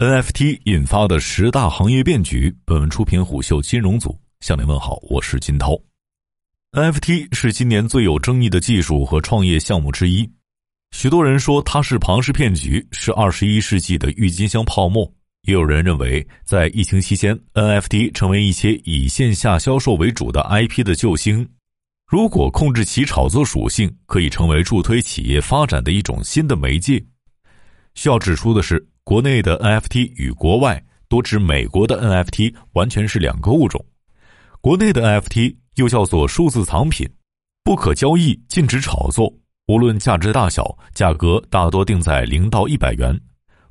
NFT 引发的十大行业变局。本文出品虎嗅金融组向您问好，我是金涛。NFT 是今年最有争议的技术和创业项目之一，许多人说它是庞氏骗局，是二十一世纪的郁金香泡沫。也有人认为，在疫情期间，NFT 成为一些以线下销售为主的 IP 的救星。如果控制其炒作属性，可以成为助推企业发展的一种新的媒介。需要指出的是。国内的 NFT 与国外多指美国的 NFT 完全是两个物种。国内的 NFT 又叫做数字藏品，不可交易，禁止炒作，无论价值大小，价格大多定在零到一百元。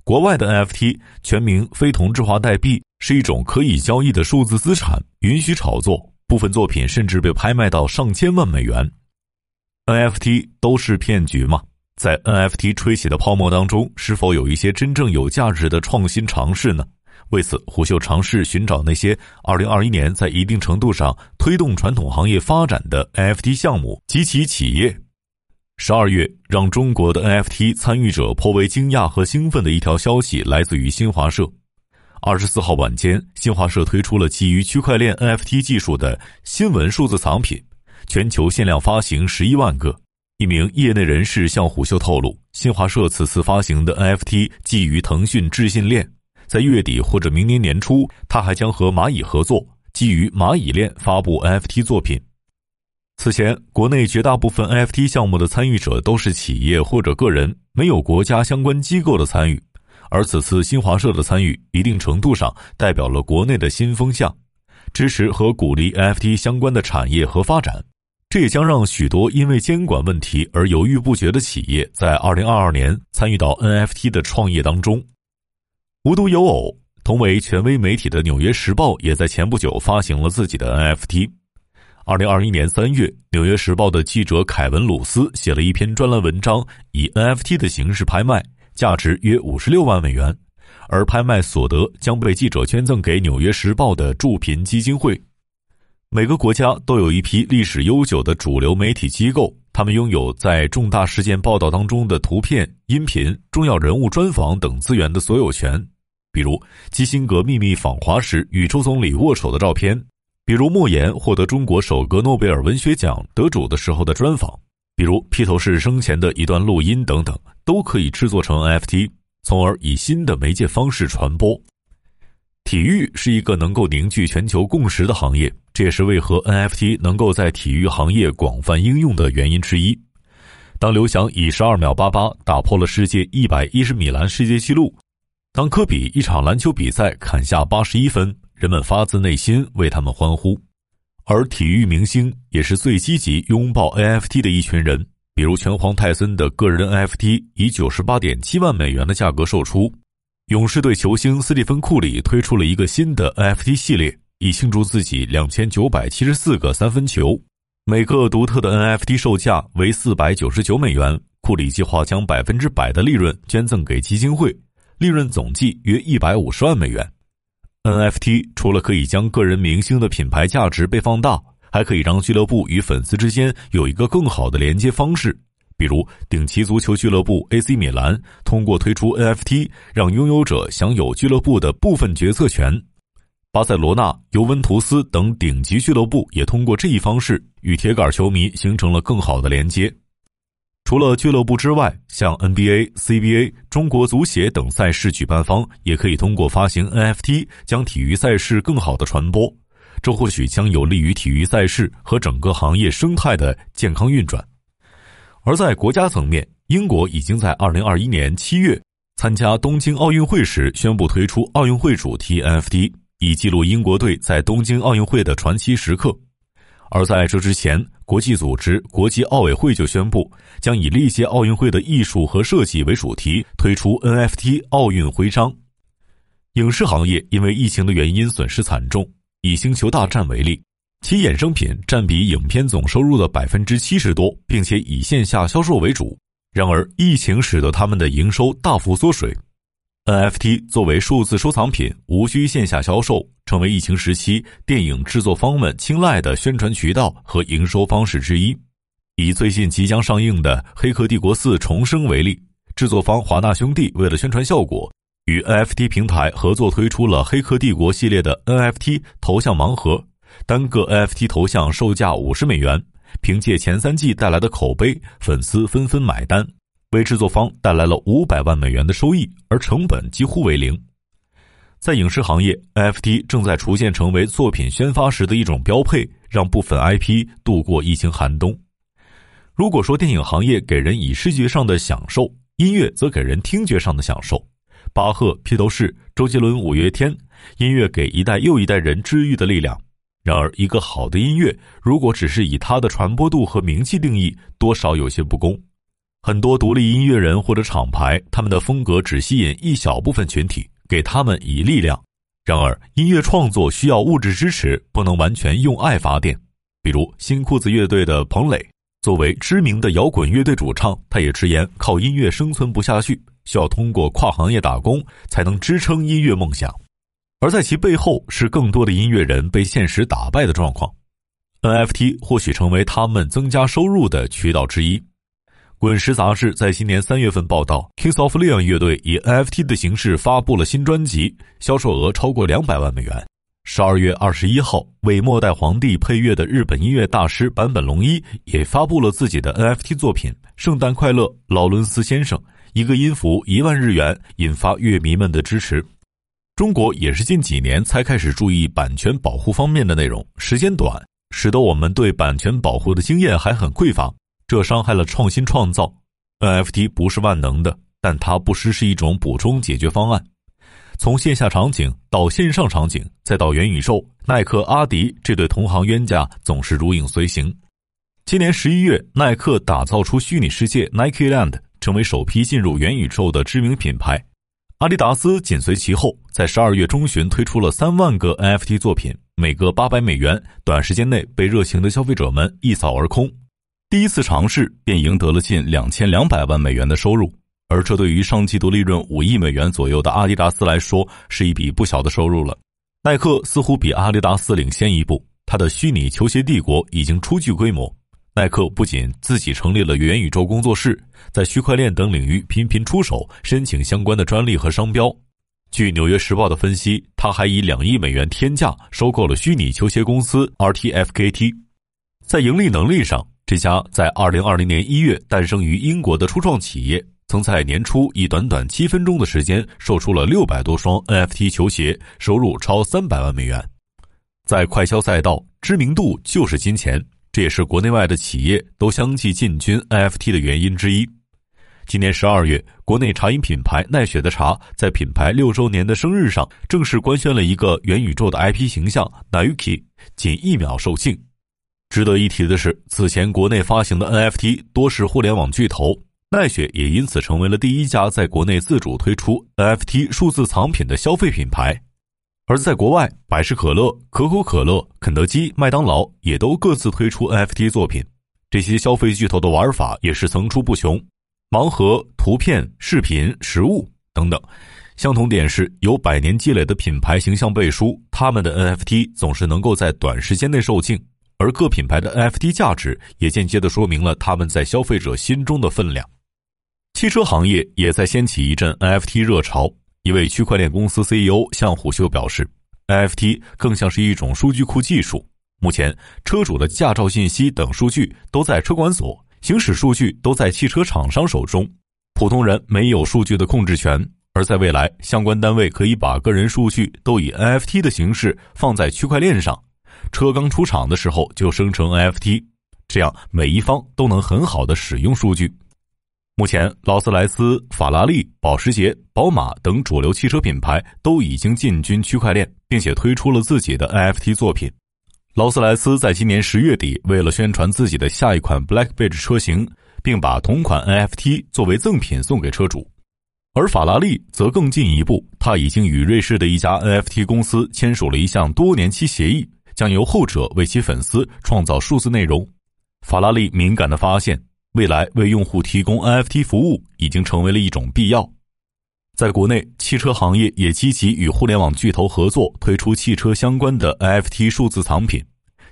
国外的 NFT 全名非同质化代币，是一种可以交易的数字资产，允许炒作，部分作品甚至被拍卖到上千万美元。NFT 都是骗局吗？在 NFT 吹起的泡沫当中，是否有一些真正有价值的创新尝试呢？为此，虎嗅尝试寻找那些2021年在一定程度上推动传统行业发展的 NFT 项目及其企业。十二月，让中国的 NFT 参与者颇为惊讶和兴奋的一条消息来自于新华社。二十四号晚间，新华社推出了基于区块链 NFT 技术的新闻数字藏品，全球限量发行十一万个。一名业内人士向虎嗅透露，新华社此次发行的 NFT 基于腾讯智信链，在月底或者明年年初，他还将和蚂蚁合作，基于蚂蚁链发布 NFT 作品。此前，国内绝大部分 NFT 项目的参与者都是企业或者个人，没有国家相关机构的参与，而此次新华社的参与，一定程度上代表了国内的新风向，支持和鼓励 NFT 相关的产业和发展。这也将让许多因为监管问题而犹豫不决的企业在2022年参与到 NFT 的创业当中。无独有偶，同为权威媒体的《纽约时报》也在前不久发行了自己的 NFT。2021年3月，《纽约时报》的记者凯文·鲁斯写了一篇专栏文章，以 NFT 的形式拍卖，价值约56万美元，而拍卖所得将被记者捐赠给《纽约时报》的助贫基金会。每个国家都有一批历史悠久的主流媒体机构，他们拥有在重大事件报道当中的图片、音频、重要人物专访等资源的所有权。比如基辛格秘密访华时与周总理握手的照片，比如莫言获得中国首个诺贝尔文学奖得主的时候的专访，比如披头士生前的一段录音等等，都可以制作成 NFT，从而以新的媒介方式传播。体育是一个能够凝聚全球共识的行业。这也是为何 NFT 能够在体育行业广泛应用的原因之一。当刘翔以十二秒八八打破了世界一百一十米栏世界纪录，当科比一场篮球比赛砍下八十一分，人们发自内心为他们欢呼。而体育明星也是最积极拥抱 NFT 的一群人，比如拳皇泰森的个人 NFT 以九十八点七万美元的价格售出，勇士队球星斯蒂芬库里推出了一个新的 NFT 系列。以庆祝自己两千九百七十四个三分球，每个独特的 NFT 售价为四百九十九美元。库里计划将百分之百的利润捐赠给基金会，利润总计约一百五十万美元。NFT 除了可以将个人明星的品牌价值被放大，还可以让俱乐部与粉丝之间有一个更好的连接方式。比如，顶级足球俱乐部 AC 米兰通过推出 NFT，让拥有者享有俱乐部的部分决策权。巴塞罗那、尤文图斯等顶级俱乐部也通过这一方式与铁杆球迷形成了更好的连接。除了俱乐部之外，像 NBA、CBA、中国足协等赛事举办方也可以通过发行 NFT 将体育赛事更好的传播。这或许将有利于体育赛事和整个行业生态的健康运转。而在国家层面，英国已经在2021年7月参加东京奥运会时宣布推出奥运会主题 NFT。以记录英国队在东京奥运会的传奇时刻，而在这之前，国际组织国际奥委会就宣布将以历届奥运会的艺术和设计为主题推出 NFT 奥运徽章。影视行业因为疫情的原因损失惨重，以《星球大战》为例，其衍生品占比影片总收入的百分之七十多，并且以线下销售为主。然而，疫情使得他们的营收大幅缩水。NFT 作为数字收藏品，无需线下销售，成为疫情时期电影制作方们青睐的宣传渠道和营收方式之一。以最近即将上映的《黑客帝国四：重生》为例，制作方华纳兄弟为了宣传效果，与 NFT 平台合作推出了《黑客帝国》系列的 NFT 头像盲盒，单个 NFT 头像售价五十美元。凭借前三季带来的口碑，粉丝纷纷买单，为制作方带来了五百万美元的收益，而成本几乎为零。在影视行业，NFT 正在逐渐成为作品宣发时的一种标配，让部分 IP 度过疫情寒冬。如果说电影行业给人以视觉上的享受，音乐则给人听觉上的享受。巴赫、披头士、周杰伦、五月天，音乐给一代又一代人治愈的力量。然而，一个好的音乐如果只是以它的传播度和名气定义，多少有些不公。很多独立音乐人或者厂牌，他们的风格只吸引一小部分群体。给他们以力量。然而，音乐创作需要物质支持，不能完全用爱发电。比如新裤子乐队的彭磊，作为知名的摇滚乐队主唱，他也直言靠音乐生存不下去，需要通过跨行业打工才能支撑音乐梦想。而在其背后，是更多的音乐人被现实打败的状况。NFT 或许成为他们增加收入的渠道之一。《滚石》杂志在今年三月份报道，Kings of Leon 乐队以 NFT 的形式发布了新专辑，销售额超过两百万美元。十二月二十一号，为《末代皇帝》配乐的日本音乐大师坂本龙一也发布了自己的 NFT 作品《圣诞快乐，劳伦斯先生》，一个音符一万日元，引发乐迷们的支持。中国也是近几年才开始注意版权保护方面的内容，时间短，使得我们对版权保护的经验还很匮乏。这伤害了创新创造。NFT 不是万能的，但它不失是一种补充解决方案。从线下场景到线上场景，再到元宇宙，耐克、阿迪这对同行冤家总是如影随形。今年十一月，耐克打造出虚拟世界 Nike Land，成为首批进入元宇宙的知名品牌。阿迪达斯紧随其后，在十二月中旬推出了三万个 NFT 作品，每个八百美元，短时间内被热情的消费者们一扫而空。第一次尝试便赢得了近两千两百万美元的收入，而这对于上季度利润五亿美元左右的阿迪达斯来说是一笔不小的收入了。耐克似乎比阿迪达斯领先一步，它的虚拟球鞋帝国已经初具规模。耐克不仅自己成立了元宇宙工作室，在区块链等领域频频出手申请相关的专利和商标。据《纽约时报》的分析，他还以两亿美元天价收购了虚拟球鞋公司 RTFKT。在盈利能力上，这家在二零二零年一月诞生于英国的初创企业，曾在年初以短短七分钟的时间售出了六百多双 NFT 球鞋，收入超三百万美元。在快销赛道，知名度就是金钱，这也是国内外的企业都相继进军 NFT 的原因之一。今年十二月，国内茶饮品牌奈雪的茶在品牌六周年的生日上，正式官宣了一个元宇宙的 IP 形象 Nayuki，仅一秒售罄。值得一提的是，此前国内发行的 NFT 多是互联网巨头，奈雪也因此成为了第一家在国内自主推出 NFT 数字藏品的消费品牌。而在国外，百事可乐、可口可乐、肯德基、麦当劳也都各自推出 NFT 作品。这些消费巨头的玩法也是层出不穷，盲盒、图片、视频、实物等等。相同点是有百年积累的品牌形象背书，他们的 NFT 总是能够在短时间内售罄。而各品牌的 NFT 价值也间接的说明了他们在消费者心中的分量。汽车行业也在掀起一阵 NFT 热潮。一位区块链公司 CEO 向虎嗅表示，NFT 更像是一种数据库技术。目前，车主的驾照信息等数据都在车管所，行驶数据都在汽车厂商手中，普通人没有数据的控制权。而在未来，相关单位可以把个人数据都以 NFT 的形式放在区块链上。车刚出厂的时候就生成 NFT，这样每一方都能很好的使用数据。目前，劳斯莱斯、法拉利、保时捷、宝马等主流汽车品牌都已经进军区块链，并且推出了自己的 NFT 作品。劳斯莱斯在今年十月底，为了宣传自己的下一款 Black Badge 车型，并把同款 NFT 作为赠品送给车主。而法拉利则更进一步，他已经与瑞士的一家 NFT 公司签署了一项多年期协议。将由后者为其粉丝创造数字内容。法拉利敏感地发现，未来为用户提供 NFT 服务已经成为了一种必要。在国内，汽车行业也积极与互联网巨头合作，推出汽车相关的 NFT 数字藏品。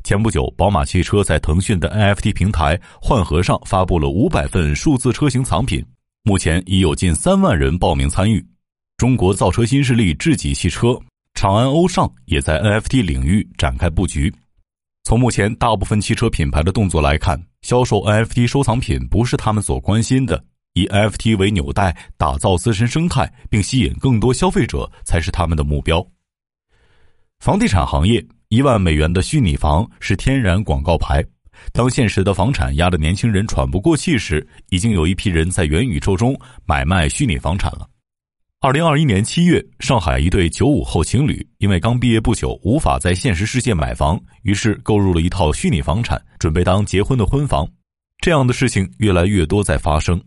前不久，宝马汽车在腾讯的 NFT 平台幻盒上发布了五百份数字车型藏品，目前已有近三万人报名参与。中国造车新势力智己汽车、长安欧尚也在 NFT 领域展开布局。从目前大部分汽车品牌的动作来看，销售 NFT 收藏品不是他们所关心的，以 NFT 为纽带打造自身生态，并吸引更多消费者才是他们的目标。房地产行业，一万美元的虚拟房是天然广告牌。当现实的房产压得年轻人喘不过气时，已经有一批人在元宇宙中买卖虚拟房产了。二零二一年七月，上海一对九五后情侣因为刚毕业不久，无法在现实世界买房，于是购入了一套虚拟房产，准备当结婚的婚房。这样的事情越来越多在发生。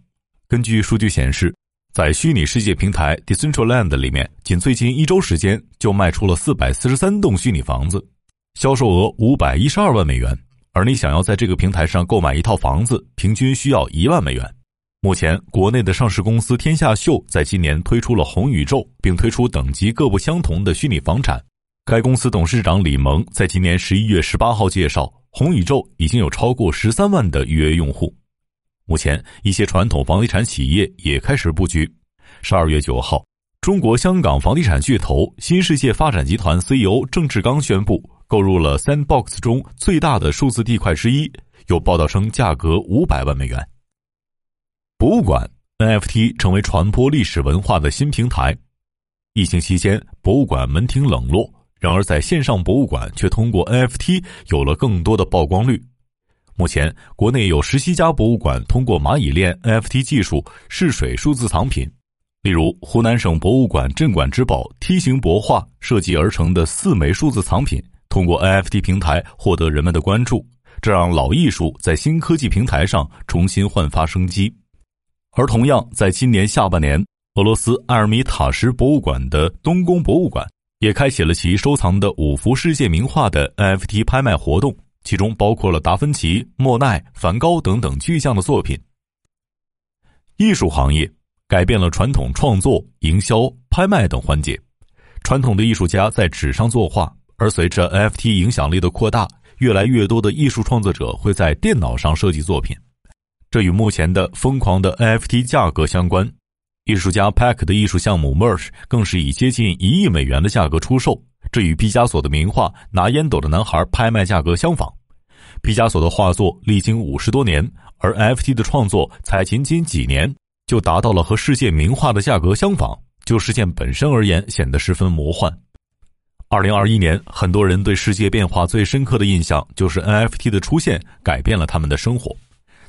根据数据显示，在虚拟世界平台 Decentraland 里面，仅最近一周时间就卖出了四百四十三栋虚拟房子，销售额五百一十二万美元。而你想要在这个平台上购买一套房子，平均需要一万美元。目前，国内的上市公司天下秀在今年推出了红宇宙，并推出等级各不相同的虚拟房产。该公司董事长李萌在今年十一月十八号介绍，红宇宙已经有超过十三万的预约用户。目前，一些传统房地产企业也开始布局。十二月九号，中国香港房地产巨头新世界发展集团 CEO 郑志刚宣布购入了 Sandbox 中最大的数字地块之一，有报道称价格五百万美元。博物馆 NFT 成为传播历史文化的新平台。疫情期间，博物馆门庭冷落，然而在线上博物馆却通过 NFT 有了更多的曝光率。目前，国内有十七家博物馆通过蚂蚁链 NFT 技术试水数字藏品，例如湖南省博物馆镇馆之宝梯形帛画设计而成的四枚数字藏品，通过 NFT 平台获得人们的关注，这让老艺术在新科技平台上重新焕发生机。而同样，在今年下半年，俄罗斯埃尔米塔什博物馆的东宫博物馆也开启了其收藏的五幅世界名画的 NFT 拍卖活动，其中包括了达芬奇、莫奈、梵高等等巨匠的作品。艺术行业改变了传统创作、营销、拍卖等环节，传统的艺术家在纸上作画，而随着 NFT 影响力的扩大，越来越多的艺术创作者会在电脑上设计作品。这与目前的疯狂的 NFT 价格相关。艺术家 Pack 的艺术项目 Merge 更是以接近一亿美元的价格出售，这与毕加索的名画《拿烟斗的男孩》拍卖价格相仿。毕加索的画作历经五十多年，而 NFT 的创作才仅仅几年就达到了和世界名画的价格相仿，就事件本身而言显得十分魔幻。二零二一年，很多人对世界变化最深刻的印象就是 NFT 的出现改变了他们的生活。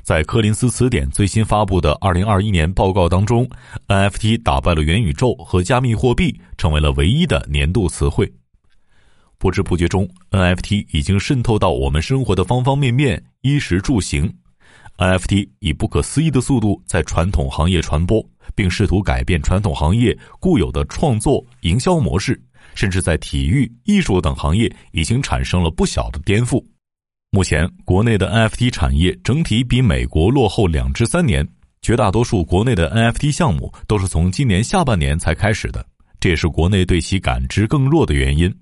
在柯林斯词典最新发布的二零二一年报告当中，NFT 打败了元宇宙和加密货币，成为了唯一的年度词汇。不知不觉中，NFT 已经渗透到我们生活的方方面面，衣食住行。NFT 以不可思议的速度在传统行业传播，并试图改变传统行业固有的创作营销模式，甚至在体育、艺术等行业已经产生了不小的颠覆。目前，国内的 NFT 产业整体比美国落后两至三年。绝大多数国内的 NFT 项目都是从今年下半年才开始的，这也是国内对其感知更弱的原因。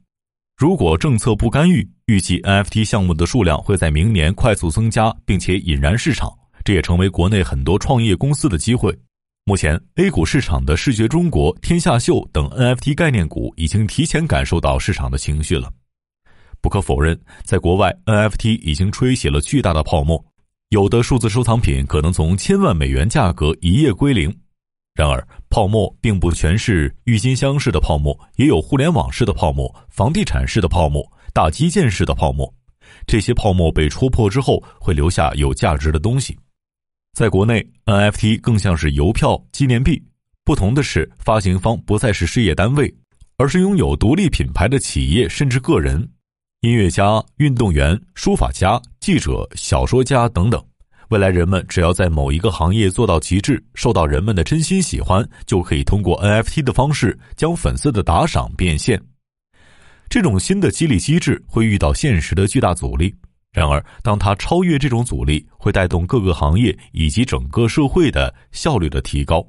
如果政策不干预，预计 NFT 项目的数量会在明年快速增加，并且引燃市场。这也成为国内很多创业公司的机会。目前，A 股市场的视觉中国、天下秀等 NFT 概念股已经提前感受到市场的情绪了。不可否认，在国外，NFT 已经吹起了巨大的泡沫，有的数字收藏品可能从千万美元价格一夜归零。然而，泡沫并不全是郁金香式的泡沫，也有互联网式的泡沫、房地产式的泡沫、大基建式的泡沫。这些泡沫被戳破之后，会留下有价值的东西。在国内，NFT 更像是邮票、纪念币，不同的是，发行方不再是事业单位，而是拥有独立品牌的企业甚至个人。音乐家、运动员、书法家、记者、小说家等等，未来人们只要在某一个行业做到极致，受到人们的真心喜欢，就可以通过 NFT 的方式将粉丝的打赏变现。这种新的激励机制会遇到现实的巨大阻力，然而当它超越这种阻力，会带动各个行业以及整个社会的效率的提高。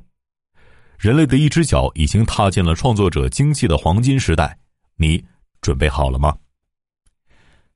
人类的一只脚已经踏进了创作者经济的黄金时代，你准备好了吗？